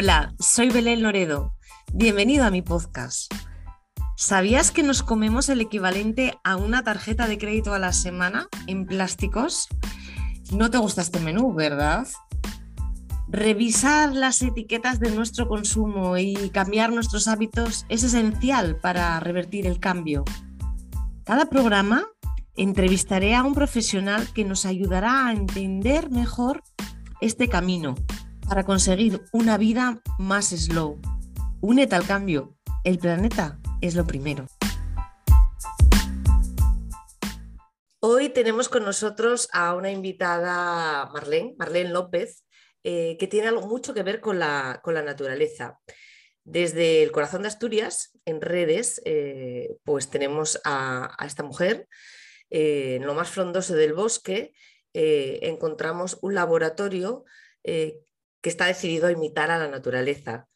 Hola, soy Belén Loredo. Bienvenido a mi podcast. ¿Sabías que nos comemos el equivalente a una tarjeta de crédito a la semana en plásticos? No te gusta este menú, ¿verdad? Revisar las etiquetas de nuestro consumo y cambiar nuestros hábitos es esencial para revertir el cambio. Cada programa entrevistaré a un profesional que nos ayudará a entender mejor este camino para conseguir una vida más slow. Únete al cambio. El planeta es lo primero. Hoy tenemos con nosotros a una invitada, Marlene, Marlene López, eh, que tiene algo mucho que ver con la, naturaleza. Desde el corazón de Asturias, en redes, eh, pues tenemos a, esta mujer, eh, en lo más frondoso del bosque, encontramos un laboratorio que está decidido a imitar a la naturaleza.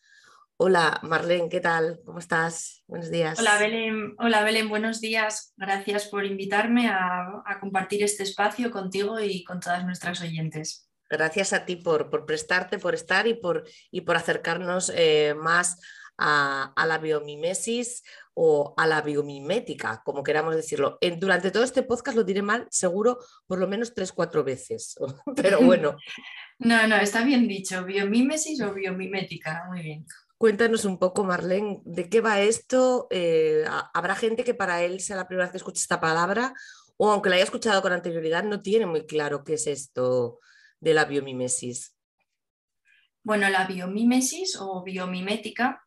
Hola Marlene, ¿qué tal? ¿Cómo estás? Buenos días. Hola Belén, Hola Belén, buenos días. Gracias por invitarme a, compartir este espacio contigo y con todas nuestras oyentes. Gracias a ti por, prestarte, por estar y por, y por acercarnos eh, más a, la biomimesis o a la biomimética, como queramos decirlo. durante todo este podcast lo diré mal, seguro, por lo menos tres, cuatro veces. Pero bueno. no, no, está bien dicho, biomimesis o biomimética, muy bien. Cuéntanos un poco, Marlene, de qué va esto. Eh, habrá gente que para él sea la primera vez que escucha esta palabra, o aunque la haya escuchado con anterioridad, no tiene muy claro qué es esto de la biomimesis. Bueno, la biomimesis o biomimética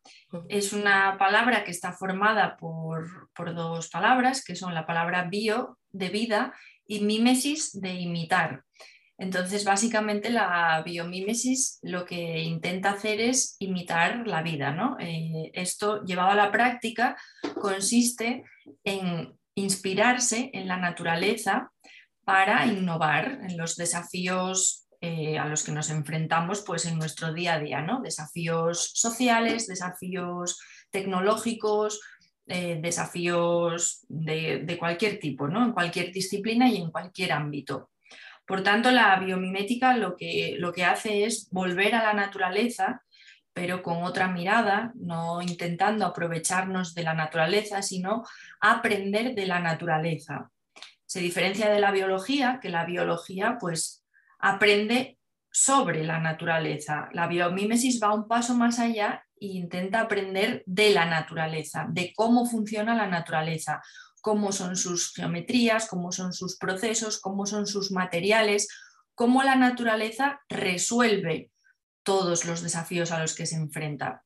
es una palabra que está formada por, por, dos palabras, que son la palabra bio de vida y mimesis de imitar. Entonces, básicamente la biomímesis lo que intenta hacer es imitar la vida. ¿no? Eh, esto, llevado a la práctica, consiste en inspirarse en la naturaleza para innovar en los desafíos eh, a los que nos enfrentamos pues, en nuestro día a día, ¿no? desafíos sociales, desafíos tecnológicos, eh, desafíos de, de, cualquier tipo, ¿no? en cualquier disciplina y en cualquier ámbito. Por tanto, la biomimética lo que, lo que hace es volver a la naturaleza, pero con otra mirada, no intentando aprovecharnos de la naturaleza, sino aprender de la naturaleza. Se diferencia de la biología, que la biología pues aprende sobre la naturaleza. La biomímesis va un paso más allá e intenta aprender de la naturaleza, de cómo funciona la naturaleza, cómo son sus geometrías, cómo son sus procesos, cómo son sus materiales, cómo la naturaleza resuelve todos los desafíos a los que se enfrenta.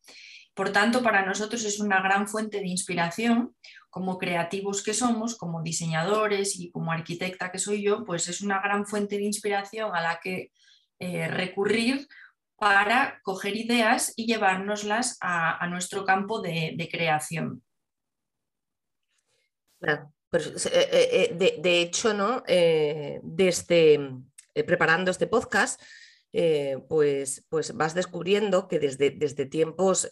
Por tanto, para nosotros es una gran fuente de inspiración, como creativos que somos, como diseñadores y como arquitecta que soy yo, pues es una gran fuente de inspiración a la que eh, recurrir para coger ideas y llevárnoslas a, nuestro campo de creación. Pues, eh, eh, eh, de, hecho, ¿no? desde preparando este podcast, pues, pues vas descubriendo que desde, desde tiempos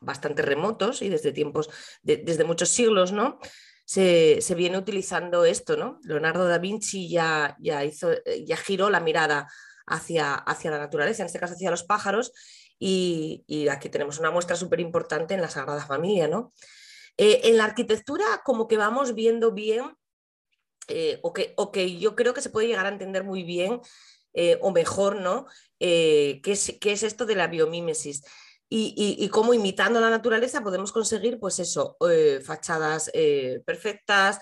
bastante remotos y desde tiempos, desde muchos siglos, ¿no? Se, viene utilizando esto, ¿no? Leonardo da Vinci ya, ya, hizo, ya giró la mirada hacia, hacia la naturaleza, en este caso hacia los pájaros, y, aquí tenemos una muestra súper importante en la Sagrada Familia, ¿no? Eh, en la arquitectura como que vamos viendo bien, eh, o, que, yo creo que se puede llegar a entender muy bien, eh, o mejor, ¿no? ¿qué es, ¿qué, es, esto de la biomímesis? Y, cómo imitando la naturaleza podemos conseguir, pues eso, fachadas perfectas,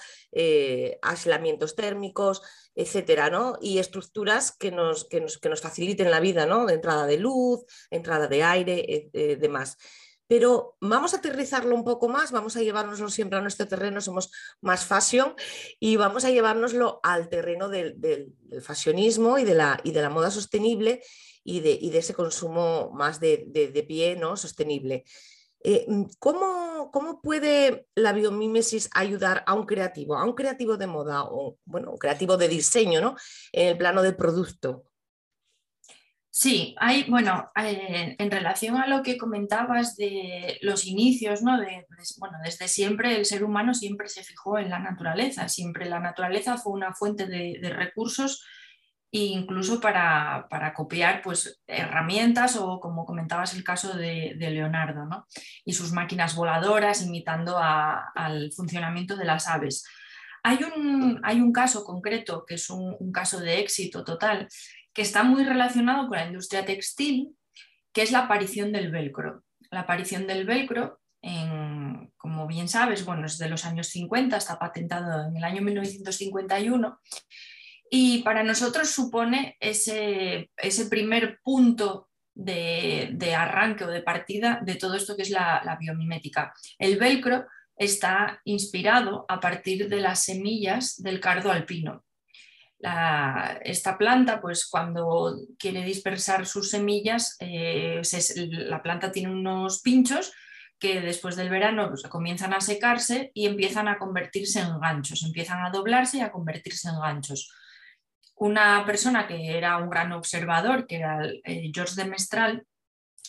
aislamientos térmicos, etcétera, ¿no? Y estructuras que nos, que nos, que nos faciliten la vida, ¿no? De entrada de luz, entrada de aire, demás pero vamos a aterrizarlo un poco más, vamos a llevárnoslo siempre a nuestro terreno, somos más fashion y vamos a llevárnoslo al terreno del, fashionismo y de, la, moda sostenible y de, ese consumo más de, pie ¿no? sostenible. Eh, ¿cómo, ¿cómo, puede la biomímesis ayudar a un creativo, a un creativo de moda o bueno, un creativo de diseño ¿no? en el plano del producto? Sí, hay, bueno, eh, en relación a lo que comentabas de los inicios, ¿no? De, bueno, desde siempre el ser humano siempre se fijó en la naturaleza, siempre la naturaleza fue una fuente de, recursos e incluso para, copiar pues, herramientas o como comentabas el caso de, Leonardo ¿no? y sus máquinas voladoras imitando al funcionamiento de las aves. Hay un, hay un, caso concreto que es un caso de éxito total que está muy relacionado con la industria textil, que es la aparición del velcro. La aparición del velcro como bien sabes, bueno, es de los años 50, está patentado en el año 1951 y para nosotros supone ese, ese primer punto de, arranque o de partida de todo esto que es la, biomimética. El velcro está inspirado a partir de las semillas del cardo alpino. Esta planta, pues cuando quiere dispersar sus semillas, eh, la planta tiene unos pinchos que después del verano comienzan a secarse y empiezan a convertirse en ganchos, empiezan a doblarse y a convertirse en ganchos. Una persona que era un gran observador, que era eh, George de Mestral,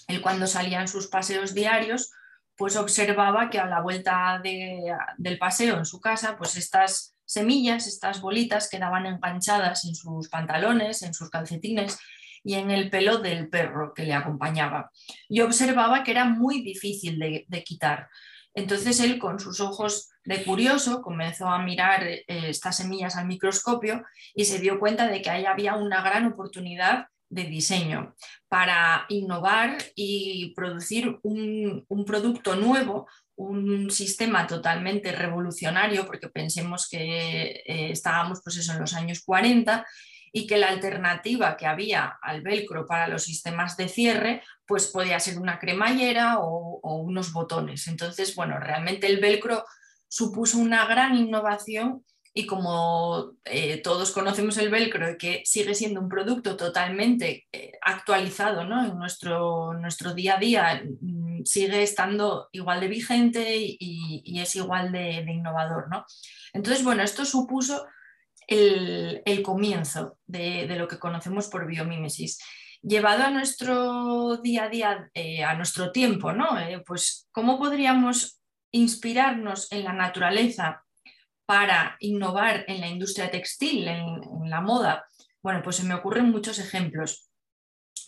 él cuando salía en sus paseos diarios, pues observaba que a la vuelta del paseo en su casa, pues estas semillas, estas bolitas quedaban enganchadas en sus pantalones, en sus calcetines y en el pelo del perro que le acompañaba. Yo observaba que era muy difícil de, quitar. Entonces él con sus ojos de curioso comenzó a mirar eh, estas semillas al microscopio y se dio cuenta de que ahí había una gran oportunidad de diseño para innovar y producir un, producto nuevo, un sistema totalmente revolucionario, porque pensemos que eh, estábamos pues eso, en los años 40 y que la alternativa que había al velcro para los sistemas de cierre pues podía ser una cremallera o, unos botones. Entonces, bueno, realmente el velcro supuso una gran innovación y como eh, todos conocemos el velcro que sigue siendo un producto totalmente eh, actualizado ¿no? en nuestro, nuestro día a día, mm, sigue estando igual de vigente y, es igual de, de, innovador. ¿no? Entonces, bueno, esto supuso el, comienzo de, lo que conocemos por biomímesis. Llevado a nuestro día a día, eh, a nuestro tiempo, ¿no? Pues, ¿cómo podríamos inspirarnos en la naturaleza para innovar en la industria textil, en, la moda? Bueno, pues se me ocurren muchos ejemplos.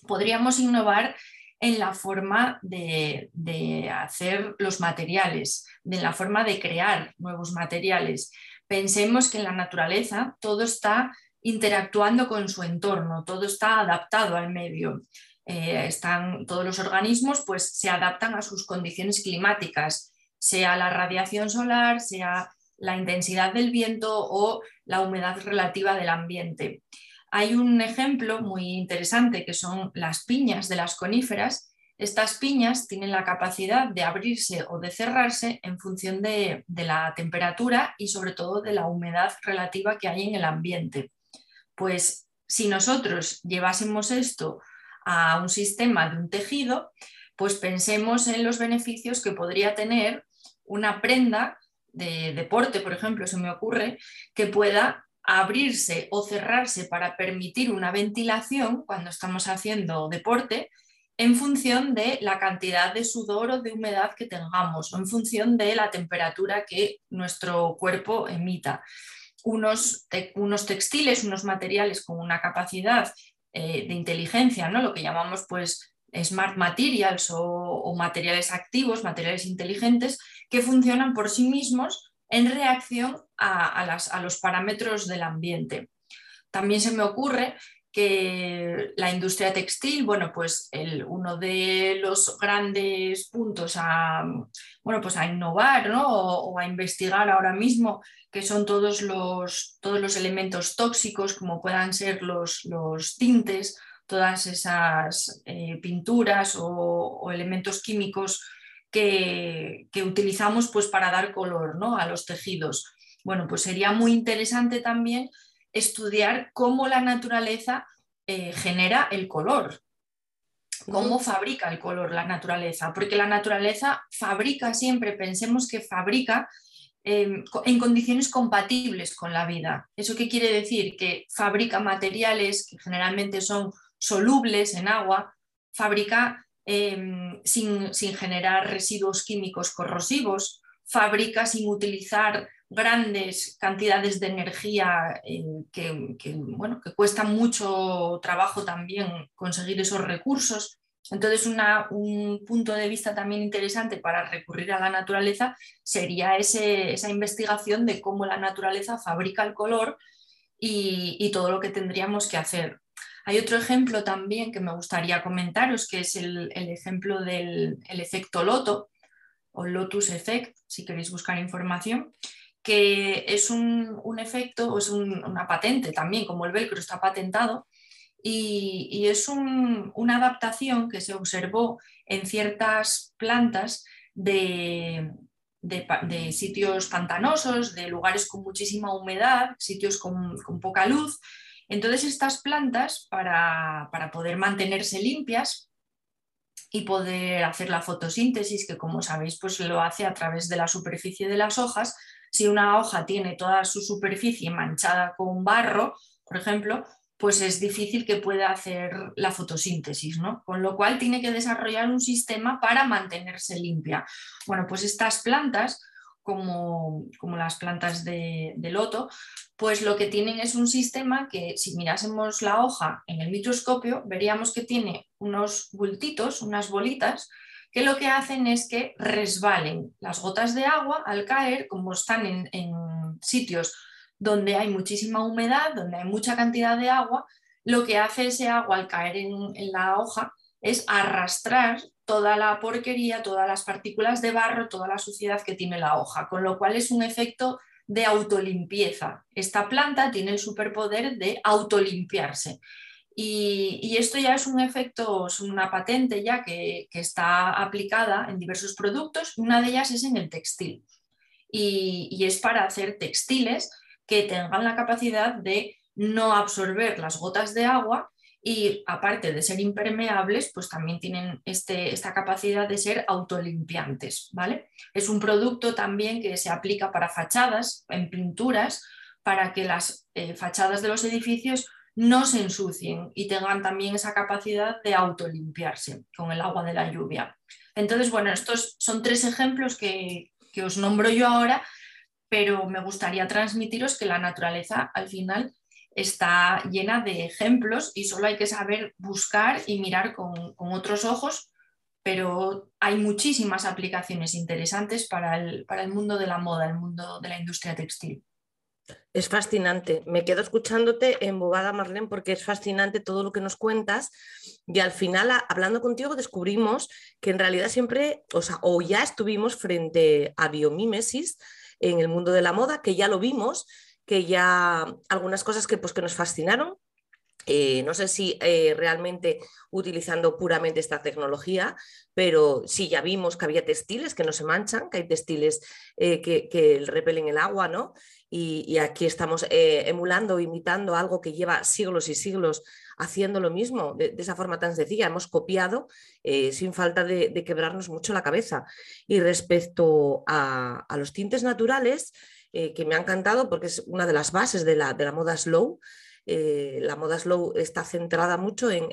Podríamos innovar en la forma de, de, hacer los materiales, de la forma de crear nuevos materiales pensemos que en la naturaleza todo está interactuando con su entorno, todo está adaptado al medio. Eh, están, todos los organismos pues, se adaptan a sus condiciones climáticas, sea la radiación solar, sea la intensidad del viento o la humedad relativa del ambiente. Hay un ejemplo muy interesante que son las piñas de las coníferas estas piñas tienen la capacidad de abrirse o de cerrarse en función de, la temperatura y sobre todo de la humedad relativa que hay en el ambiente. Pues si nosotros llevásemos esto a un sistema de un tejido, pues pensemos en los beneficios que podría tener una prenda de deporte, por ejemplo, se me ocurre, que pueda abrirse o cerrarse para permitir una ventilación cuando estamos haciendo deporte en función de la cantidad de sudor o de humedad que tengamos o en función de la temperatura que nuestro cuerpo emita. Unos, unos textiles, unos materiales con una capacidad eh, de inteligencia, ¿no? lo que llamamos pues smart materials o, materiales activos, materiales inteligentes, que funcionan por sí mismos en reacción a, los parámetros del ambiente. También se me ocurre que la industria textil, bueno, pues uno de los grandes puntos a, bueno, pues a innovar o, a investigar ahora mismo, que son todos los, todos los elementos tóxicos, como puedan ser los, los tintes, todas esas eh, pinturas o, elementos químicos que, que, utilizamos pues, para dar color ¿no? a los tejidos. Bueno, pues sería muy interesante también estudiar cómo la naturaleza eh, genera el color, cómo fabrica el color la naturaleza, porque la naturaleza fabrica siempre, pensemos que fabrica em, en condiciones compatibles con la vida. ¿Eso qué quiere decir? Que fabrica materiales que generalmente son solubles en agua, fabrica em, sin, sin generar residuos químicos corrosivos, fabrica sin utilizar grandes cantidades de energía eh, que, bueno, que cuesta mucho trabajo también conseguir esos recursos. Entonces, un punto de vista también interesante para recurrir a la naturaleza sería esa investigación de cómo la naturaleza fabrica el color y, todo lo que tendríamos que hacer. Hay otro ejemplo también que me gustaría comentaros, que es el, ejemplo del efecto loto o Lotus Effect, si queréis buscar información, que es un, efecto, o es una patente también, como el velcro está patentado, y, es una adaptación que se observó en ciertas plantas de, sitios pantanosos, de lugares con muchísima humedad, sitios con, poca luz. Entonces estas plantas, para, para poder mantenerse limpias, y poder hacer la fotosíntesis, que como sabéis, pues lo hace a través de la superficie de las hojas. Si una hoja tiene toda su superficie manchada con barro, por ejemplo, pues es difícil que pueda hacer la fotosíntesis, ¿no? Con lo cual tiene que desarrollar un sistema para mantenerse limpia. Bueno, pues estas plantas, como, como las plantas de, loto, pues lo que tienen es un sistema que si mirásemos la hoja en el microscopio, veríamos que tiene unos bultitos, unas bolitas, que lo que hacen es que resbalen las gotas de agua al caer, como están en sitios donde hay muchísima humedad, donde hay mucha cantidad de agua, lo que hace ese agua al caer en, la hoja es arrastrar toda la porquería, todas las partículas de barro, toda la suciedad que tiene la hoja, con lo cual es un efecto de autolimpieza. Esta planta tiene el superpoder de autolimpiarse. Y, y esto ya es un efecto, es una patente ya que, está aplicada en diversos productos. Una de ellas es en el textil. Y es para hacer textiles que tengan la capacidad de no absorber las gotas de agua y aparte de ser impermeables, pues también tienen este, esta capacidad de ser autolimpiantes. ¿vale? Es un producto también que se aplica para fachadas, en pinturas, para que las eh, fachadas de los edificios no se ensucien y tengan también esa capacidad de autolimpiarse con el agua de la lluvia. Entonces, bueno, estos son tres ejemplos que, que os nombro yo ahora pero me gustaría transmitiros que la naturaleza al final está llena de ejemplos y solo hay que saber buscar y mirar con, otros ojos, pero hay muchísimas aplicaciones interesantes para el, para el mundo de la moda, el mundo de la industria textil. Es fascinante. Me quedo escuchándote embobada, Marlene, porque es fascinante todo lo que nos cuentas. Y al final, hablando contigo, descubrimos que en realidad siempre, o sea, o ya estuvimos frente a biomímesis, en el mundo de la moda, que ya lo vimos, que ya algunas cosas que, pues, que nos fascinaron. Eh, no sé si eh, realmente utilizando puramente esta tecnología, pero sí ya vimos que había textiles que no se manchan, que hay textiles eh, que, repelen el agua, ¿no? Y, aquí estamos emulando, imitando algo que lleva siglos y siglos haciendo lo mismo de, esa forma tan sencilla. Hemos copiado sin falta de, quebrarnos mucho la cabeza. Y respecto a, los tintes naturales, eh, que me ha encantado porque es una de las bases de la, de la moda slow, eh, la moda slow está centrada mucho en,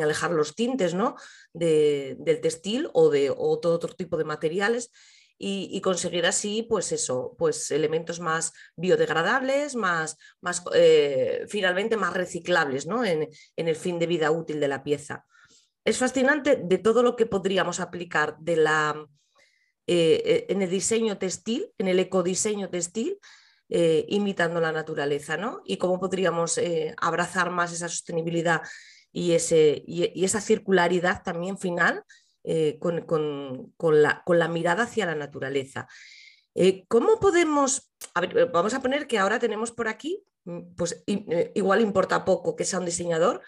alejar los tintes ¿no? del textil o de o todo otro tipo de materiales y, conseguir así, pues eso, pues elementos más biodegradables, más, más eh, finalmente más reciclables ¿no? en, el fin de vida útil de la pieza. Es fascinante de todo lo que podríamos aplicar de la, eh, eh, en el diseño textil, en el ecodiseño textil, imitando la naturaleza, ¿no? Y cómo podríamos abrazar más esa sostenibilidad y, ese, y esa circularidad también final eh, con, la, mirada hacia la naturaleza. Eh, ¿Cómo podemos, eh, vamos a poner que ahora tenemos por aquí, mm, pues igual importa poco que sea un diseñador,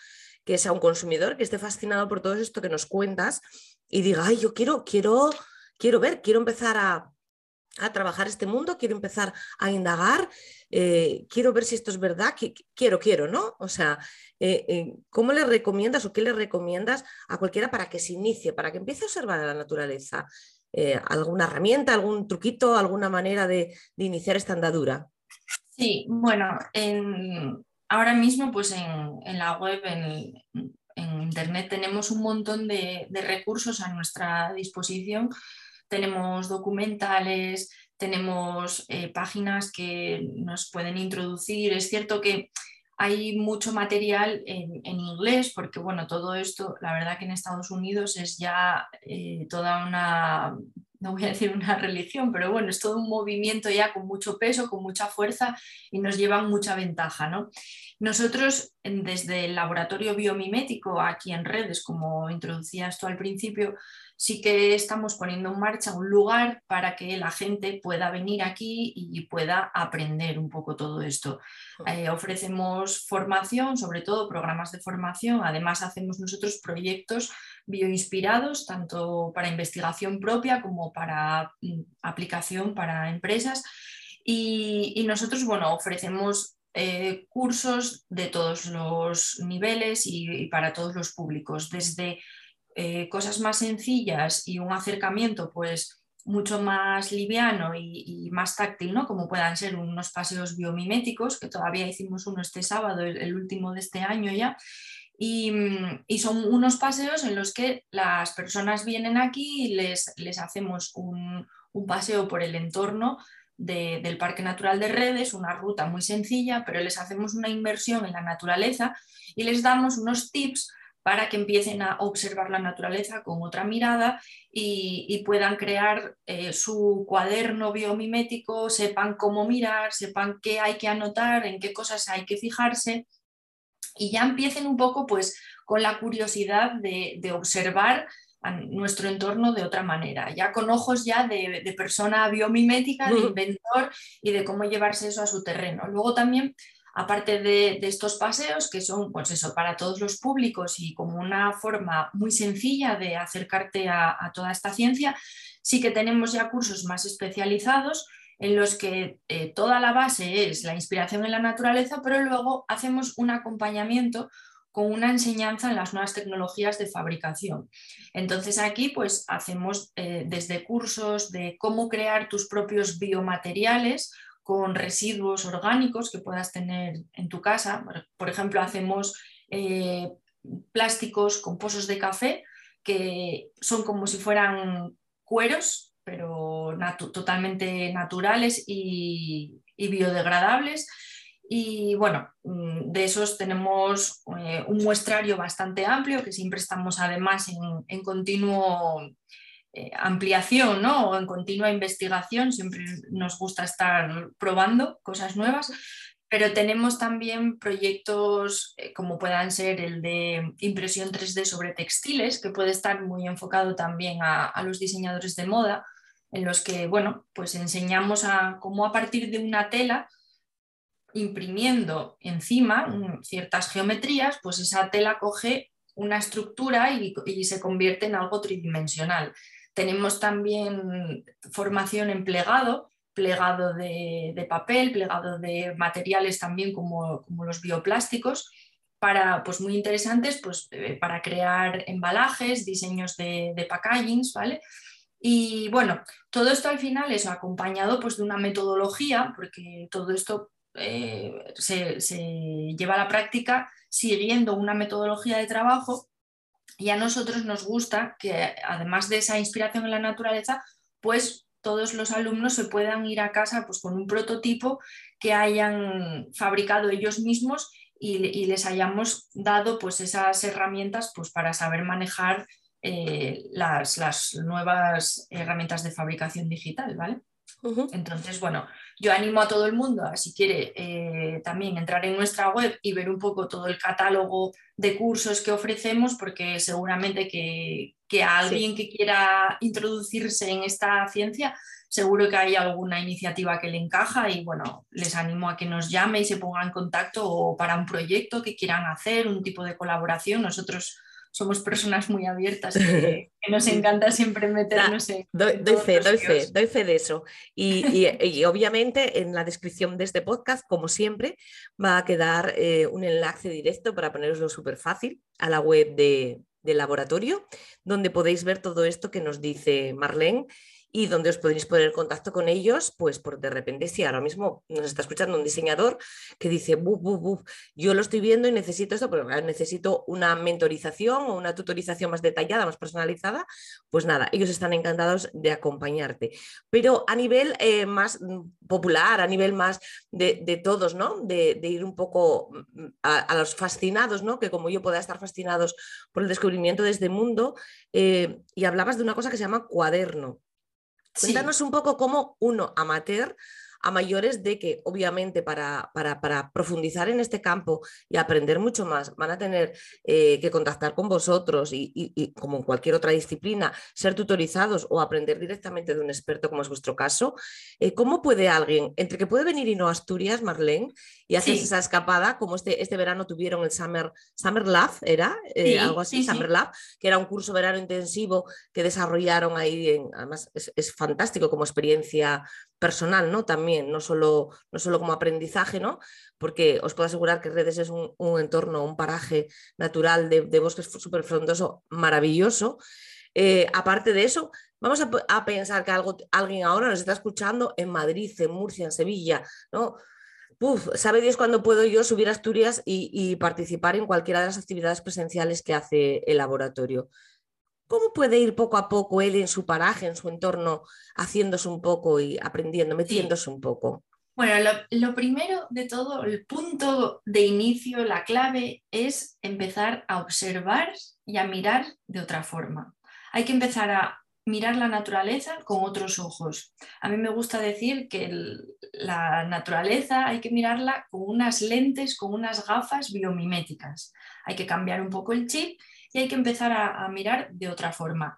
que sea un consumidor, que esté fascinado por todo esto que nos cuentas y diga, ay, yo quiero, quiero, quiero ver, quiero empezar a, a trabajar este mundo, quiero empezar a indagar, eh, quiero ver si esto es verdad, quiero, quiero, ¿no? O sea, eh, eh, ¿cómo le recomiendas o qué le recomiendas a cualquiera para que se inicie, para que empiece a observar la naturaleza? ¿Alguna herramienta, algún truquito, alguna manera de, iniciar esta andadura? Sí, bueno, ahora mismo pues en, la web, en, Internet tenemos un montón de recursos a nuestra disposición tenemos documentales, tenemos eh, páginas que nos pueden introducir. Es cierto que hay mucho material en, inglés, porque bueno, todo esto, la verdad que en Estados Unidos es ya eh, toda una, no voy a decir una religión, pero bueno, es todo un movimiento ya con mucho peso, con mucha fuerza y nos llevan mucha ventaja. ¿no? Nosotros, desde el laboratorio biomimético, aquí en redes, como introducías tú al principio, sí que estamos poniendo en marcha un lugar para que la gente pueda venir aquí y pueda aprender un poco todo esto. Eh, ofrecemos formación, sobre todo programas de formación, además hacemos nosotros proyectos bioinspirados, tanto para investigación propia como para mm, aplicación para empresas. Y, nosotros, bueno, ofrecemos eh, cursos de todos los niveles y, para todos los públicos, desde eh, cosas más sencillas y un acercamiento pues mucho más liviano y, más táctil, ¿no? como puedan ser unos paseos biomiméticos, que todavía hicimos uno este sábado, el, último de este año ya, y, son unos paseos en los que las personas vienen aquí y les, les hacemos un, paseo por el entorno del Parque Natural de Redes, una ruta muy sencilla, pero les hacemos una inversión en la naturaleza y les damos unos tips para que empiecen a observar la naturaleza con otra mirada y, puedan crear eh, su cuaderno biomimético, sepan cómo mirar, sepan qué hay que anotar, en qué cosas hay que fijarse y ya empiecen un poco pues con la curiosidad de, observar nuestro entorno de otra manera, ya con ojos ya de, de persona biomimética, de inventor y de cómo llevarse eso a su terreno. Luego también aparte de, estos paseos, que son pues eso, para todos los públicos y como una forma muy sencilla de acercarte a, toda esta ciencia, sí que tenemos ya cursos más especializados en los que eh, toda la base es la inspiración en la naturaleza, pero luego hacemos un acompañamiento con una enseñanza en las nuevas tecnologías de fabricación. Entonces aquí pues hacemos eh, desde cursos de cómo crear tus propios biomateriales con residuos orgánicos que puedas tener en tu casa. Por ejemplo, hacemos eh, plásticos con pozos de café que son como si fueran cueros, pero totalmente naturales y, biodegradables. Y bueno, mm, de esos tenemos eh, un muestrario bastante amplio que siempre estamos además en, en continuo eh, ampliación ¿no? o en continua investigación, siempre nos gusta estar probando cosas nuevas, pero tenemos también proyectos eh, como puedan ser el de impresión 3D sobre textiles, que puede estar muy enfocado también a, los diseñadores de moda, en los que bueno, pues enseñamos a cómo a partir de una tela imprimiendo encima ciertas geometrías, pues esa tela coge una estructura y, se convierte en algo tridimensional. Tenemos también formación en plegado, plegado de, papel, plegado de materiales también como, los bioplásticos, para, pues muy interesantes pues, eh, para crear embalajes, diseños de, de packagings, ¿vale? Y bueno, todo esto al final es acompañado pues, de una metodología, porque todo esto eh, se, se, lleva a la práctica siguiendo una metodología de trabajo y a nosotros nos gusta que además de esa inspiración en la naturaleza, pues todos los alumnos se puedan ir a casa pues, con un prototipo que hayan fabricado ellos mismos y, les hayamos dado pues, esas herramientas pues, para saber manejar eh, las, las, nuevas herramientas de fabricación digital. ¿vale? Entonces, bueno, yo animo a todo el mundo, a, si quiere eh, también entrar en nuestra web y ver un poco todo el catálogo de cursos que ofrecemos, porque seguramente que, a alguien que quiera introducirse en esta ciencia, seguro que hay alguna iniciativa que le encaja y bueno, les animo a que nos llame y se ponga en contacto o para un proyecto que quieran hacer, un tipo de colaboración. Nosotros somos personas muy abiertas, que, nos encanta siempre meternos en... Doy, fe, doy fe, doy fe de eso. Y, obviamente en la descripción de este podcast, como siempre, va a quedar eh, un enlace directo para poneroslo súper fácil a la web de, del laboratorio, donde podéis ver todo esto que nos dice Marlene y donde os podéis poner en contacto con ellos, pues por de repente si ahora mismo nos está escuchando un diseñador que dice, yo lo estoy viendo y necesito esto, pero necesito una mentorización o una tutorización más detallada, más personalizada, pues nada, ellos están encantados de acompañarte. Pero a nivel eh, más popular, a nivel más de, todos, ¿no? De, ir un poco mm, a, los fascinados, ¿no? Que como yo pueda estar fascinados por el descubrimiento de este mundo, eh, y hablabas de una cosa que se llama cuaderno. Cuéntanos un poco cómo uno amateur a mayores de que obviamente para, para, profundizar en este campo y aprender mucho más van a tener eh, que contactar con vosotros y, como en cualquier otra disciplina, ser tutorizados o aprender directamente de un experto como es vuestro caso. Eh, ¿Cómo puede alguien, entre que puede venir y no Asturias, Marlene, y hacer esa escapada, como este, este verano tuvieron el Summer, Summer Lab, ¿era? Eh, algo así, Summer Lab, que era un curso verano intensivo que desarrollaron ahí, en, además es, es fantástico como experiencia personal, ¿no? También, no solo, no solo como aprendizaje, ¿no? Porque os puedo asegurar que Redes es un, entorno, un paraje natural de, de bosques súper frondoso, maravilloso. Eh, aparte de eso, vamos a, pensar que algo, alguien ahora nos está escuchando en Madrid, en Murcia, en Sevilla, ¿no? Uf, ¿sabe Dios cuándo puedo yo subir a Asturias y participar en cualquiera de las actividades presenciales que hace el laboratorio? ¿Cómo puede ir poco a poco él en su paraje, en su entorno, haciéndose un poco y aprendiendo, metiéndose un poco? Bueno, lo, primero de todo, el punto de inicio, la clave es empezar a observar y a mirar de otra forma. Hay que empezar a mirar la naturaleza con otros ojos. A mí me gusta decir que la naturaleza hay que mirarla con unas lentes, con unas gafas biomiméticas. Hay que cambiar un poco el chip y hay que empezar a, mirar de otra forma.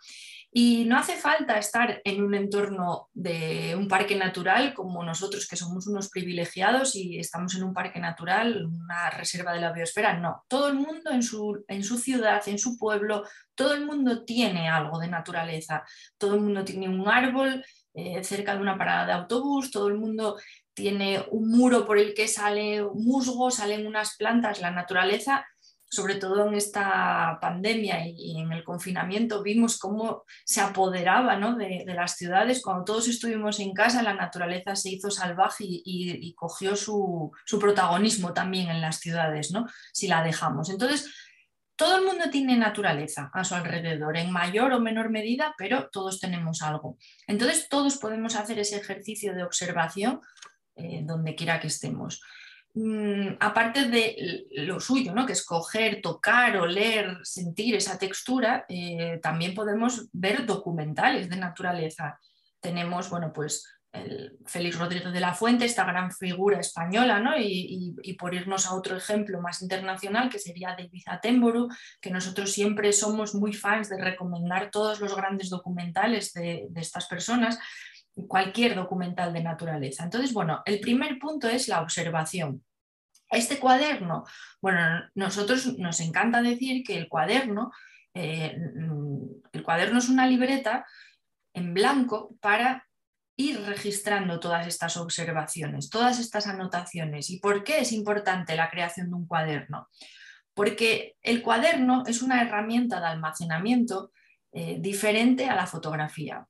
Y no hace falta estar en un entorno de un parque natural como nosotros, que somos unos privilegiados y estamos en un parque natural, una reserva de la biosfera. No, todo el mundo en su, en su ciudad, en su pueblo, todo el mundo tiene algo de naturaleza. Todo el mundo tiene un árbol eh, cerca de una parada de autobús, todo el mundo tiene un muro por el que sale musgo, salen unas plantas. La naturaleza sobre todo en esta pandemia y en el confinamiento, vimos cómo se apoderaba de, las ciudades. Cuando todos estuvimos en casa, la naturaleza se hizo salvaje y, cogió su, protagonismo también en las ciudades, ¿no? si la dejamos. Entonces, todo el mundo tiene naturaleza a su alrededor, en mayor o menor medida, pero todos tenemos algo. Entonces, todos podemos hacer ese ejercicio de observación eh, donde quiera que estemos. Mm, aparte de lo suyo, ¿no? que es coger, tocar, oler, sentir esa textura, eh, también podemos ver documentales de naturaleza. Tenemos, bueno, pues el Félix Rodríguez de la Fuente, esta gran figura española, ¿no? y, por irnos a otro ejemplo más internacional, que sería David Attenborough, que nosotros siempre somos muy fans de recomendar todos los grandes documentales de, de estas personas, cualquier documental de naturaleza. Entonces, bueno, el primer punto es la observación. Este cuaderno, bueno, nosotros nos encanta decir que el cuaderno, eh, mm, el cuaderno es una libreta en blanco para ir registrando todas estas observaciones, todas estas anotaciones. ¿Y por qué es importante la creación de un cuaderno? Porque el cuaderno es una herramienta de almacenamiento eh, diferente a la fotografía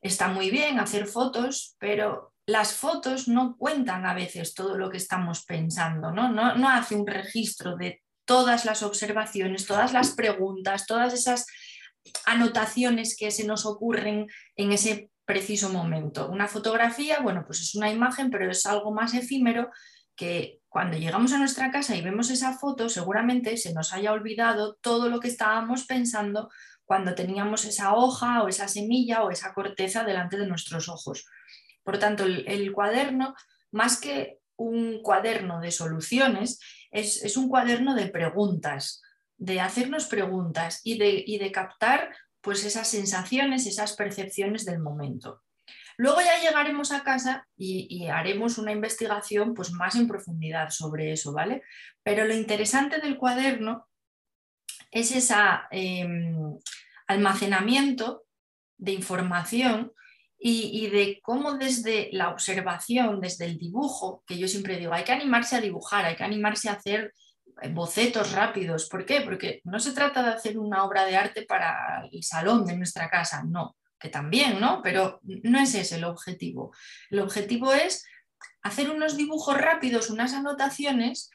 está muy bien hacer fotos, pero las fotos no cuentan a veces todo lo que estamos pensando, ¿no? No, hace un registro de todas las observaciones, todas las preguntas, todas esas anotaciones que se nos ocurren en ese preciso momento. Una fotografía, bueno, pues es una imagen, pero es algo más efímero que cuando llegamos a nuestra casa y vemos esa foto, seguramente se nos haya olvidado todo lo que estábamos pensando cuando teníamos esa hoja o esa semilla o esa corteza delante de nuestros ojos. Por tanto, el, cuaderno, más que un cuaderno de soluciones, es, un cuaderno de preguntas, de hacernos preguntas y de, de captar pues, esas sensaciones, esas percepciones del momento. Luego ya llegaremos a casa y, haremos una investigación pues, más en profundidad sobre eso, ¿vale? Pero lo interesante del cuaderno es esa, em, almacenamiento de información y, de cómo desde la observación, desde el dibujo, que yo siempre digo, hay que animarse a dibujar, hay que animarse a hacer bocetos rápidos. ¿Por qué? Porque no se trata de hacer una obra de arte para el salón de nuestra casa, no. que también, ¿no? Pero no es ese el objetivo. El objetivo es hacer unos dibujos rápidos, unas anotaciones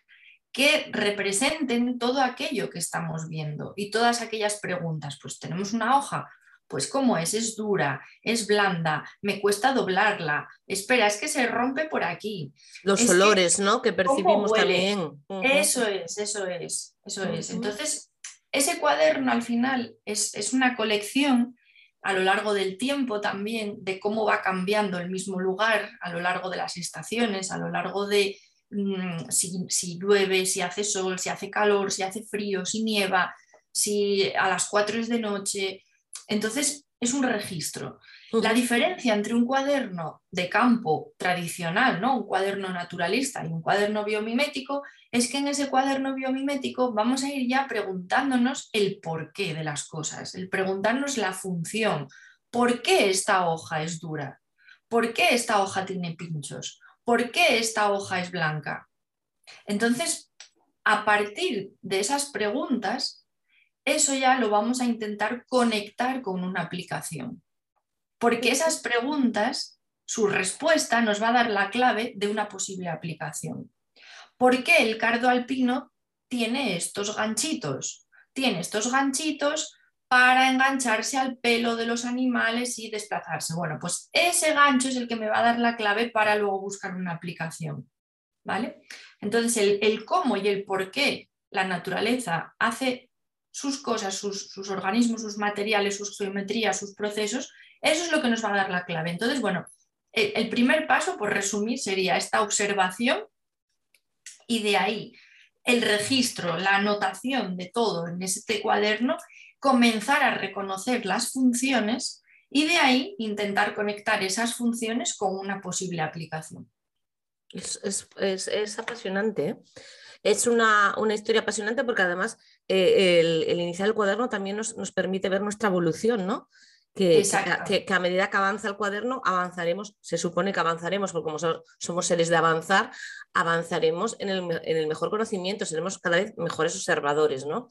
que representen todo aquello que estamos viendo y todas aquellas preguntas. Pues tenemos una hoja, pues ¿cómo es? Es dura, es blanda, me cuesta doblarla. Espera, es que se rompe por aquí. Los olores, ¿no? Que percibimos también. Eso es, eso es, eso es. Entonces, ese cuaderno al final es, es una colección a lo largo del tiempo también de cómo va cambiando el mismo lugar, a lo largo de las estaciones, a lo largo de mm, si, llueve, si hace sol, si hace calor, si hace frío, si nieva, si a las 4 es de noche. Entonces es un registro. La diferencia entre un cuaderno de campo tradicional, ¿no? un cuaderno naturalista y un cuaderno biomimético, es que en ese cuaderno biomimético vamos a ir ya preguntándonos el porqué de las cosas, el preguntarnos la función. ¿Por qué esta hoja es dura? ¿Por qué esta hoja tiene pinchos? ¿Por qué esta hoja es blanca? Entonces, a partir de esas preguntas, eso ya lo vamos a intentar conectar con una aplicación. Porque esas preguntas, su respuesta nos va a dar la clave de una posible aplicación. ¿Por qué el cardo alpino tiene estos ganchitos? Tiene estos ganchitos para engancharse al pelo de los animales y desplazarse. Bueno, pues ese gancho es el que me va a dar la clave para luego buscar una aplicación. ¿Vale? Entonces, el, cómo y el por qué la naturaleza hace sus cosas, sus, sus, organismos, sus materiales, sus geometrías, sus procesos, eso es lo que nos va a dar la clave. Entonces, bueno, el primer paso, por resumir, sería esta observación y de ahí el registro, la anotación de todo en este cuaderno, comenzar a reconocer las funciones y de ahí intentar conectar esas funciones con una posible aplicación. Es, apasionante. ¿eh? Es una, historia apasionante porque además eh, el, iniciar el cuaderno también nos, nos, permite ver nuestra evolución, ¿no? que, a medida que avanza el cuaderno, avanzaremos, se supone que avanzaremos, porque como somos seres de avanzar, avanzaremos en el, mejor conocimiento, seremos cada vez mejores observadores, ¿no?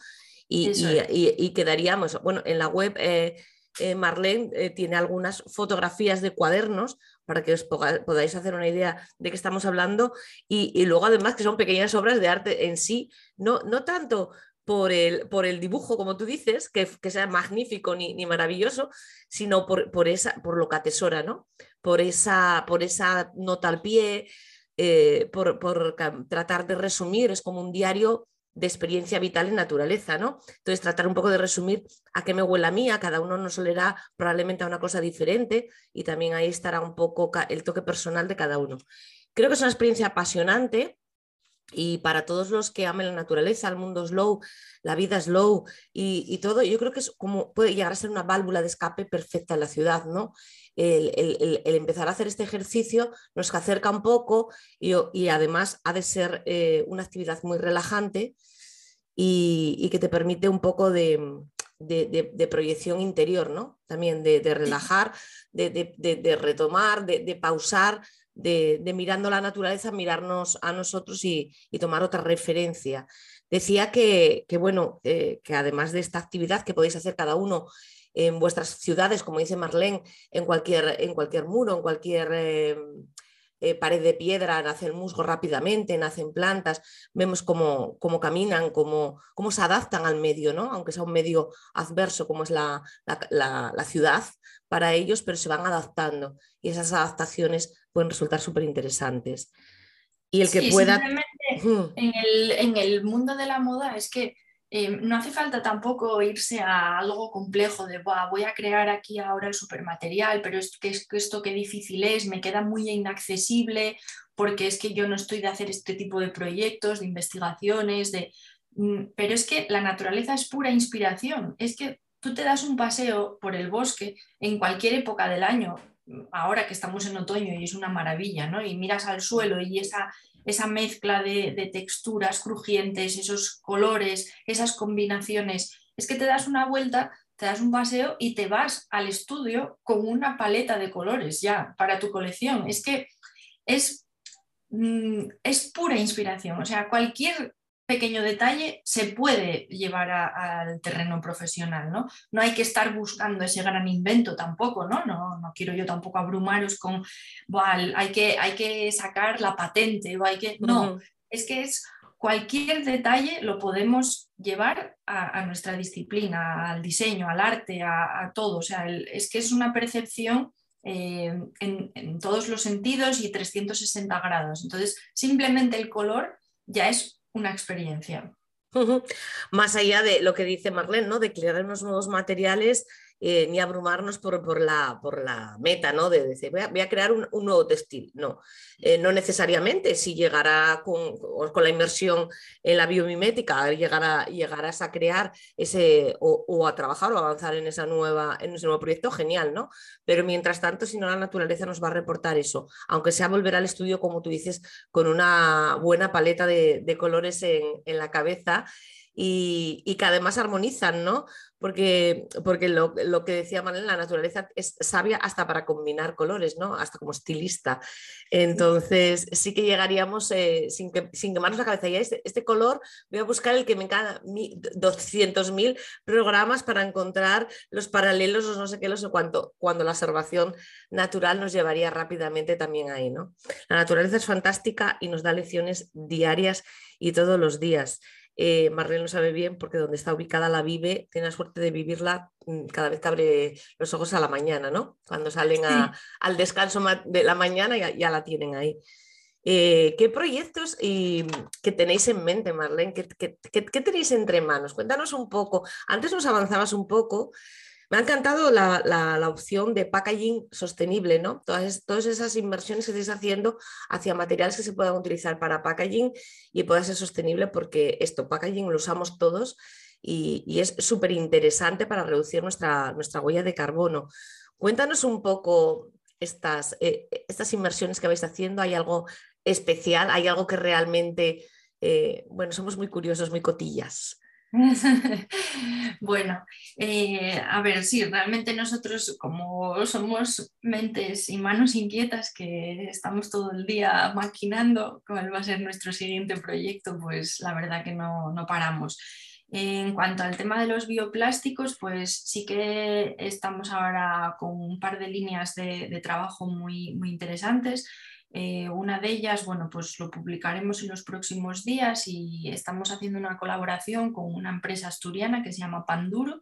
Y, quedaríamos, bueno, en la web eh, eh, Marlene eh, tiene algunas fotografías de cuadernos para que os podáis hacer una idea de qué estamos hablando y, luego además que son pequeñas obras de arte en sí, no, no tanto por el, por el dibujo, como tú dices, que, sea magnífico ni, maravilloso, sino por, esa, por lo que atesora, ¿no? Por esa, por esa nota al pie, eh, por, tratar de resumir, es como un diario de experiencia vital en naturaleza, ¿no? Entonces, tratar un poco de resumir a qué me huele a mía, cada uno nos olerá probablemente a una cosa diferente y también ahí estará un poco el toque personal de cada uno. Creo que es una experiencia apasionante y para todos los que amen la naturaleza, el mundo slow, la vida slow y, y, todo, yo creo que es como puede llegar a ser una válvula de escape perfecta en la ciudad, ¿no? El, el, el, empezar a hacer este ejercicio nos acerca un poco y, y además ha de ser eh, una actividad muy relajante y, y, que te permite un poco de, de, de proyección interior, ¿no? También de, relajar, de, retomar, de, pausar, de, mirando la naturaleza, mirarnos a nosotros y, tomar otra referencia. Decía que, bueno, eh, que además de esta actividad que podéis hacer cada uno en vuestras ciudades, como dice Marlene, en cualquier, en cualquier muro, en cualquier eh, eh, pared de piedra, nace el musgo rápidamente, nacen plantas, vemos cómo, cómo caminan, cómo, cómo, se adaptan al medio, ¿no? aunque sea un medio adverso como es la, la ciudad para ellos, pero se van adaptando y esas adaptaciones pueden resultar súper interesantes. Y el que pueda... En el, en el, mundo de la moda es que eh, no hace falta tampoco irse a algo complejo de voy a crear aquí ahora el supermaterial, pero es que, esto qué difícil es, me queda muy inaccesible porque es que yo no estoy de hacer este tipo de proyectos, de investigaciones, de... Mm, pero es que la naturaleza es pura inspiración, es que tú te das un paseo por el bosque en cualquier época del año, ahora que estamos en otoño y es una maravilla, ¿no? Y miras al suelo y esa, esa mezcla de, texturas crujientes, esos colores, esas combinaciones, es que te das una vuelta, te das un paseo y te vas al estudio con una paleta de colores ya para tu colección. Es que es, mm, es pura inspiración, o sea, cualquier pequeño detalle se puede llevar al terreno profesional, ¿no? No hay que estar buscando ese gran invento tampoco, ¿no? No, no quiero yo tampoco abrumaros con, hay, que, hay que sacar la patente o hay que... No, es que es cualquier detalle lo podemos llevar a, nuestra disciplina, al diseño, al arte, a, todo. O sea, es que es una percepción eh, en, en, todos los sentidos y 360 grados. Entonces, simplemente el color ya es una experiencia. Más allá de lo que dice Marlene, ¿no? de crear unos nuevos materiales eh, ni abrumarnos por, la, por, la, meta, ¿no? De decir, voy a, crear un, nuevo textil. No, eh, no necesariamente. Si llegará con, con, la inversión en la biomimética, llegará, llegarás a crear ese o, a trabajar o avanzar en, esa nueva, en ese nuevo proyecto, genial, ¿no? Pero mientras tanto, si no, la naturaleza nos va a reportar eso, aunque sea volver al estudio, como tú dices, con una buena paleta de, colores en, en la cabeza y, que además armonizan, ¿no? Porque, porque lo, que decía Manuel, la naturaleza es sabia hasta para combinar colores, ¿no? Hasta como estilista. Entonces, sí que llegaríamos eh, sin, que, sin quemarnos la cabeza. Ya este, este, color, voy a buscar el que me encanta, 200.000 programas para encontrar los paralelos, los no sé qué, los sé cuánto, cuando la observación natural nos llevaría rápidamente también ahí, ¿no? La naturaleza es fantástica y nos da lecciones diarias y todos los días. Eh, Marlene lo sabe bien porque donde está ubicada la vive, tiene la suerte de vivirla mm, cada vez que abre los ojos a la mañana, ¿no? Cuando salen al descanso de la mañana ya, ya la tienen ahí. Eh, ¿Qué proyectos y, que tenéis en mente, Marlene? ¿Qué, qué, tenéis entre manos? Cuéntanos un poco. Antes nos avanzabas un poco me ha encantado la, opción de packaging sostenible, ¿no? Todas, esas inversiones que estáis haciendo hacia materiales que se puedan utilizar para packaging y pueda ser sostenible porque esto, packaging lo usamos todos y, es súper interesante para reducir nuestra, huella de carbono. Cuéntanos un poco estas, eh, estas inversiones que vais haciendo. ¿Hay algo especial? ¿Hay algo que realmente, eh, bueno, somos muy curiosos, muy cotillas? bueno, eh, a ver, sí, realmente nosotros como somos mentes y manos inquietas que estamos todo el día maquinando cuál va a ser nuestro siguiente proyecto, pues la verdad que no, paramos. En cuanto al tema de los bioplásticos, pues sí que estamos ahora con un par de líneas de, de trabajo muy, muy interesantes. Eh, una de ellas, bueno, pues lo publicaremos en los próximos días y estamos haciendo una colaboración con una empresa asturiana que se llama Panduro,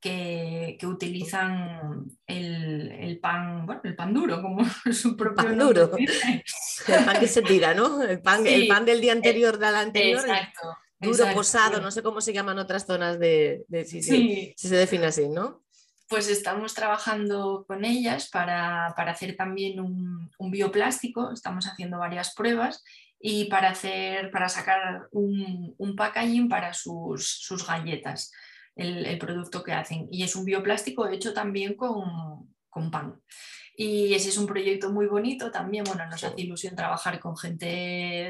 que, que utilizan el, pan, bueno, el pan duro, como su propio pan duro. El pan que se tira, ¿no? El pan, el pan del día anterior del anterior. Exacto. Duro, posado, no sé cómo se llaman otras zonas de, de si, si se define así, ¿no? Pues estamos trabajando con ellas para, hacer también un, bioplástico, estamos haciendo varias pruebas y para, hacer, para sacar un, packaging para sus, galletas, el, producto que hacen. Y es un bioplástico hecho también con, con pan. Y ese es un proyecto muy bonito también. Bueno, nos hace ilusión trabajar con gente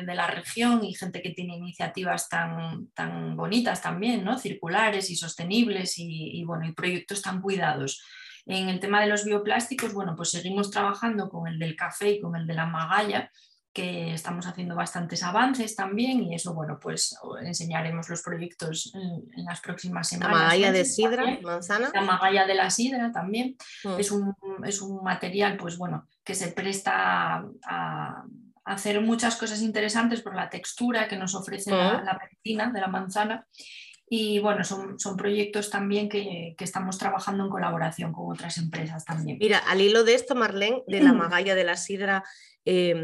de la región y gente que tiene iniciativas tan, tan bonitas también, ¿no? Circulares y sostenibles y, y, bueno, y proyectos tan cuidados. En el tema de los bioplásticos, bueno, pues seguimos trabajando con el del café y con el de la magalla, que estamos haciendo bastantes avances también y eso, bueno, pues enseñaremos los proyectos en, las próximas semanas. La magalla de sidra, manzana. La magalla de la sidra también. Mm. Es, un, es, un, material, pues bueno, que se presta a, hacer muchas cosas interesantes por la textura que nos ofrece la, mm. la de la manzana. Y bueno, son, son proyectos también que, que, estamos trabajando en colaboración con otras empresas también. Mira, al hilo de esto, Marlene, de la magalla de la sidra, eh,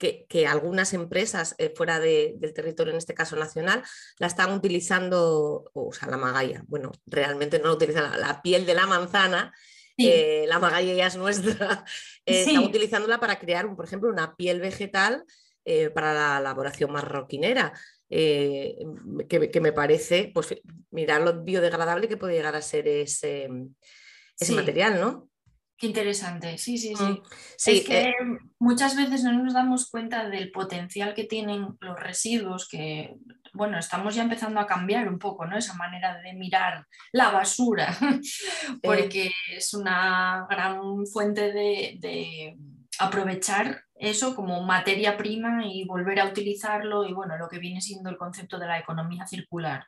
eh, que, algunas empresas eh, fuera del territorio, en este caso nacional, la están utilizando, o sea, la magalla, bueno, realmente no la utilizan, la, piel de la manzana, eh, la magalla ya es nuestra, están utilizándola para crear, por ejemplo, una piel vegetal para la elaboración marroquinera. que, me parece, pues mirar lo biodegradable que puede llegar a ser ese, ese material, ¿no? Qué interesante, sí, sí, mm, sí. es que eh, muchas veces no nos damos cuenta del potencial que tienen los residuos, que, bueno, estamos ya empezando a cambiar un poco, ¿no? Esa manera de mirar la basura, porque es una gran fuente de, aprovechar eso como materia prima y volver a utilizarlo y bueno, lo que viene siendo el concepto de la economía circular.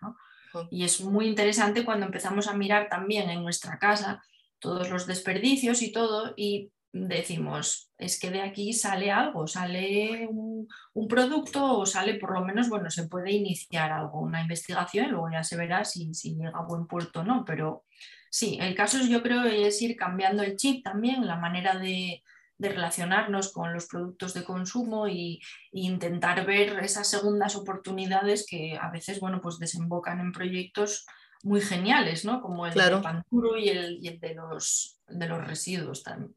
Y es muy interesante cuando empezamos a mirar también en nuestra casa todos los desperdicios y todo y decimos, es que de aquí sale algo, sale un, producto o sale por lo menos, bueno, se puede iniciar algo, una investigación, luego ya se verá si, si llega a buen puerto o no, pero sí, el caso es, yo creo es ir cambiando el chip también, la manera de, de relacionarnos con los productos de consumo y, intentar ver esas segundas oportunidades que a veces bueno, pues desembocan en proyectos muy geniales, ¿no? como el de Panturo y el, de, los, de los residuos también.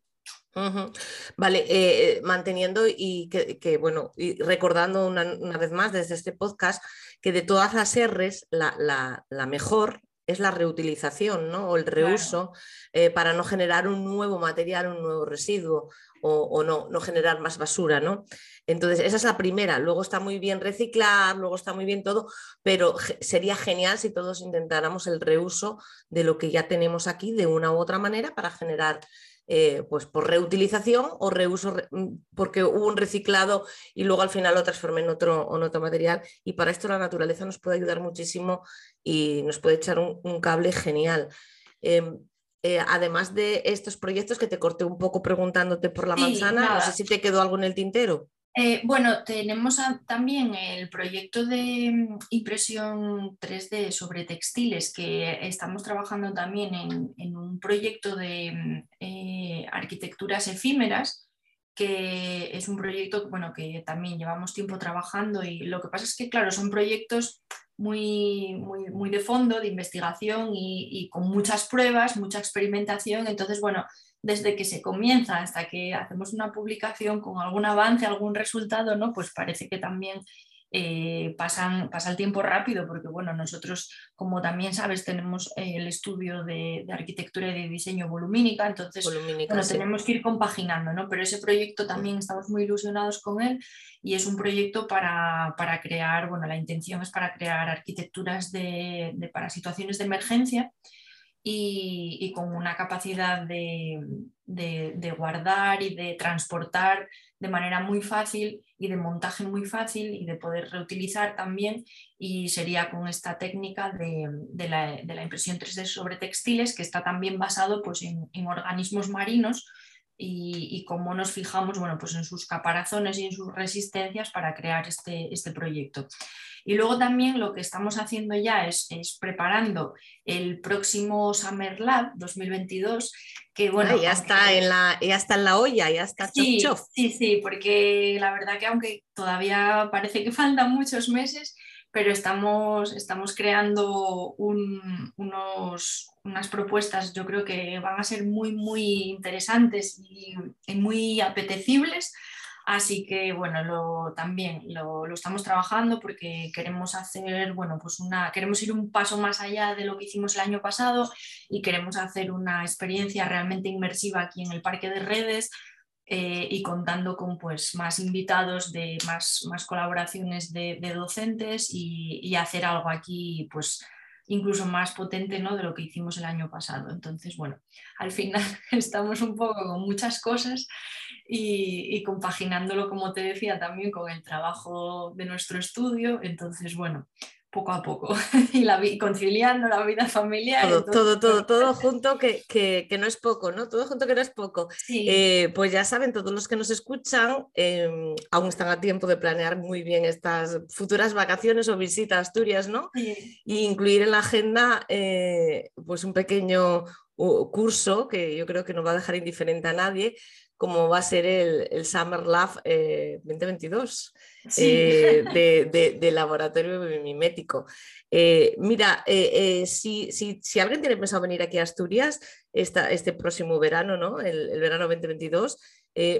Vale, eh, manteniendo y que, bueno, y recordando una, vez más desde este podcast que de todas las R's, la, la mejor es la reutilización ¿no? o el reuso eh, para no generar un nuevo material, un nuevo residuo o, no, no, generar más basura. ¿no? Entonces, esa es la primera. Luego está muy bien reciclar, luego está muy bien todo, pero sería genial si todos intentáramos el reuso de lo que ya tenemos aquí de una u otra manera para generar eh, pues por reutilización o reuso mm, porque hubo un reciclado y luego al final lo transformé en otro, en otro material. Y para esto la naturaleza nos puede ayudar muchísimo y nos puede echar un, cable genial. Em, eh, además de estos proyectos que te corté un poco preguntándote por la manzana, no sé si te quedó algo en el tintero. Eh, bueno, tenemos también el proyecto de mm, impresión 3D sobre textiles que estamos trabajando también en, un proyecto de mm, eh, arquitecturas efímeras que es un proyecto bueno, que también llevamos tiempo trabajando y lo que pasa es que, claro, son proyectos muy, muy, muy de fondo, de investigación y, y, con muchas pruebas, mucha experimentación. Entonces, bueno, desde que se comienza hasta que hacemos una publicación con algún avance, algún resultado, ¿no? Pues parece que también eh, pasan, pasa el tiempo rápido, porque bueno, nosotros, como también sabes, tenemos eh, el estudio de, arquitectura y de diseño volumínica, entonces tenemos que ir compaginando, ¿no? Pero ese proyecto también estamos muy ilusionados con él y es un proyecto para, crear, bueno, la intención es para crear arquitecturas de, para situaciones de emergencia y, con una capacidad de, guardar y de transportar de manera muy fácil y de montaje muy fácil y de poder reutilizar también y sería con esta técnica de, la, impresión 3D sobre textiles que está también basado pues, en, organismos marinos y, y, cómo nos fijamos bueno, pues en sus caparazones y en sus resistencias para crear este, este proyecto. Y luego también lo que estamos haciendo ya es, preparando el próximo Summer Lab 2022, que bueno... Ah, ya, está en la, ya está en la olla, ya está sí, Sí, sí, porque la verdad que aunque todavía parece que faltan muchos meses, pero estamos, estamos creando unos, unas propuestas, yo creo que van a ser muy, muy interesantes y, y muy apetecibles Así que bueno, lo, también lo, estamos trabajando porque queremos hacer, bueno, pues una, queremos ir un paso más allá de lo que hicimos el año pasado y queremos hacer una experiencia realmente inmersiva aquí en el Parque de Redes eh, y contando con pues, más invitados, de más, más colaboraciones de, docentes y, y, hacer algo aquí pues incluso más potente ¿no? de lo que hicimos el año pasado. Entonces, bueno, al final estamos un poco con muchas cosas y, y, compaginándolo, como te decía, también con el trabajo de nuestro estudio. Entonces, bueno, poco a poco y la, conciliando la vida familiar. Todo, todo, todo, todo, junto que, que, que, no es poco, ¿no? Todo junto que no es poco. Eh, pues ya saben, todos los que nos escuchan em, aún están a tiempo de planear muy bien estas futuras vacaciones o visitas a Asturias, ¿no? Y incluir en la agenda eh, pues un pequeño curso que yo creo que no va a dejar indiferente a nadie como va a ser el, Summer Lab 2022 eh, eh, de, laboratorio mimético. Eh, mira, si, si, alguien tiene pensado venir aquí a Asturias este próximo verano, ¿no? el, verano 2022,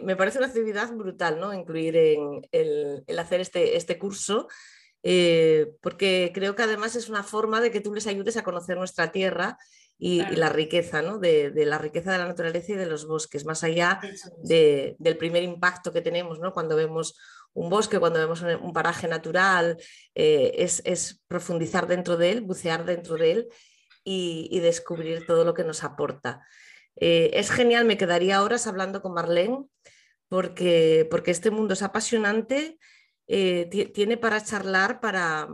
me parece una actividad brutal ¿no? incluir en el, hacer este, este curso. porque creo que además es una forma de que tú les ayudes a conocer nuestra tierra y, la riqueza, ¿no? De, la riqueza de la naturaleza y de los bosques, más allá del primer impacto que tenemos ¿no? cuando vemos un bosque, cuando vemos un, paraje natural, eh, es, profundizar dentro de él, bucear dentro de él y, descubrir todo lo que nos aporta. Eh, es genial, me quedaría horas hablando con Marlene porque, porque este mundo es apasionante, eh, tiene para charlar, para,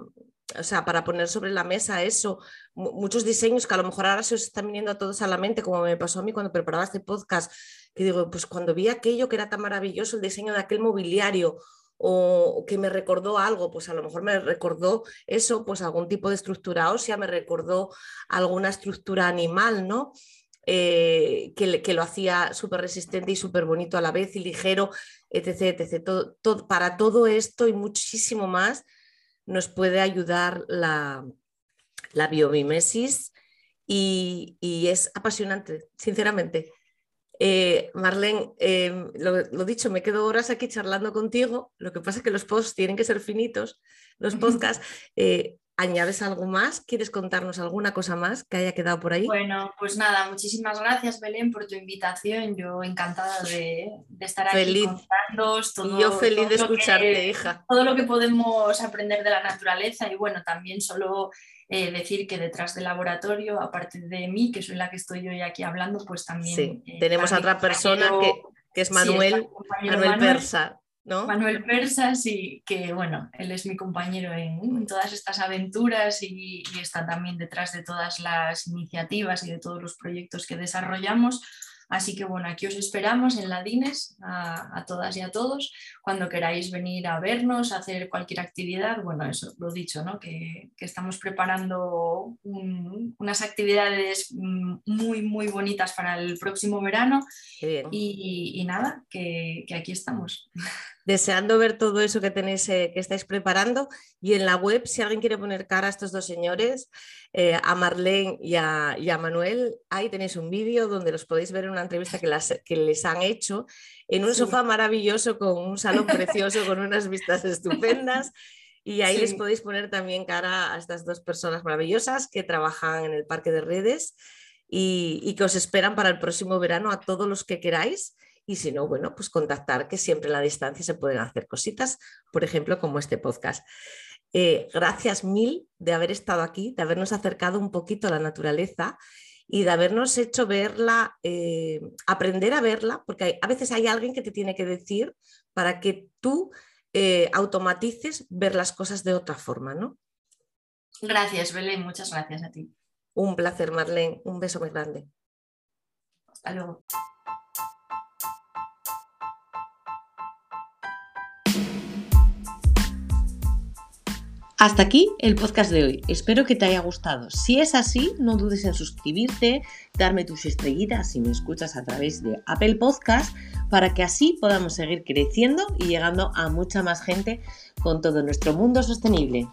o sea, para poner sobre la mesa eso, muchos diseños que a lo mejor ahora se os están viniendo a todos a la mente, como me pasó a mí cuando preparaba este podcast, que digo, pues cuando vi aquello que era tan maravilloso, el diseño de aquel mobiliario, o que me recordó algo, pues a lo mejor me recordó eso, pues algún tipo de estructura ósea, me recordó alguna estructura animal, ¿no? Eh, que, lo hacía súper resistente y súper bonito a la vez y ligero, etc. etc. Para todo esto y muchísimo más nos puede ayudar la, la biomimesis y, es apasionante, sinceramente. Eh, Marlene, em, lo, dicho, me quedo horas aquí charlando contigo. Lo que pasa es que los posts tienen que ser finitos, los podcasts. Eh, ¿Añades algo más? ¿Quieres contarnos alguna cosa más que haya quedado por ahí? Bueno, pues nada, muchísimas gracias Belén por tu invitación. Yo encantada de, estar aquí contándoos todo. Yo feliz de escucharte, hija. Todo lo que podemos aprender de la naturaleza y bueno, también solo eh, decir que detrás del laboratorio, aparte de mí, que soy la que estoy hoy aquí hablando, pues también... Sí, eh, tenemos a otra persona que, es Manuel, Manuel Persa. Manuel Persa, sí, que bueno, él es mi compañero en, todas estas aventuras y, está también detrás de todas las iniciativas y de todos los proyectos que desarrollamos. Así que bueno, aquí os esperamos en Ladines a, todas y a todos. Cuando queráis venir a vernos, a hacer cualquier actividad, bueno, eso lo dicho, ¿no? que, estamos preparando unas actividades mm, muy, muy bonitas para el próximo verano. Y, nada, que, que aquí estamos. deseando ver todo eso que tenéis, eh, que estáis preparando. Y en la web, si alguien quiere poner cara a estos dos señores, eh, a Marlene y a, Manuel, ahí tenéis un vídeo donde los podéis ver en una entrevista que, las, que les han hecho en un sofá maravilloso, con un salón precioso, con unas vistas estupendas. Y ahí les podéis poner también cara a estas dos personas maravillosas que trabajan en el Parque de Redes y, y que os esperan para el próximo verano a todos los que queráis y si no, bueno, pues contactar, que siempre a la distancia se pueden hacer cositas, por ejemplo, como este podcast. Eh, gracias mil de haber estado aquí, de habernos acercado un poquito a la naturaleza y de habernos hecho verla, eh, aprender a verla, porque a veces hay alguien que te tiene que decir para que tú eh, automatices ver las cosas de otra forma, ¿no? Gracias, Belén, muchas gracias a ti. Un placer, Marlene, un beso muy grande. Hasta luego. Hasta aquí el podcast de hoy. Espero que te haya gustado. Si es así, no dudes en suscribirte, darme tus estrellitas si me escuchas a través de Apple Podcast, para que así podamos seguir creciendo y llegando a mucha más gente con todo nuestro mundo sostenible.